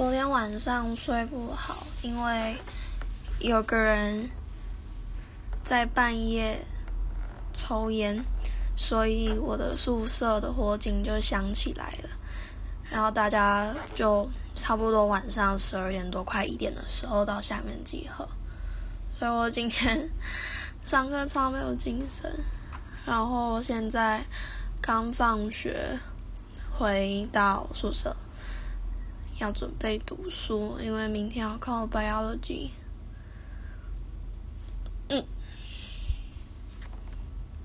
昨天晚上睡不好，因为有个人在半夜抽烟，所以我的宿舍的火警就响起来了。然后大家就差不多晚上十二点多快一点的时候到下面集合，所以我今天上课超没有精神。然后现在刚放学回到宿舍。要准备读书，因为明天要考 biology。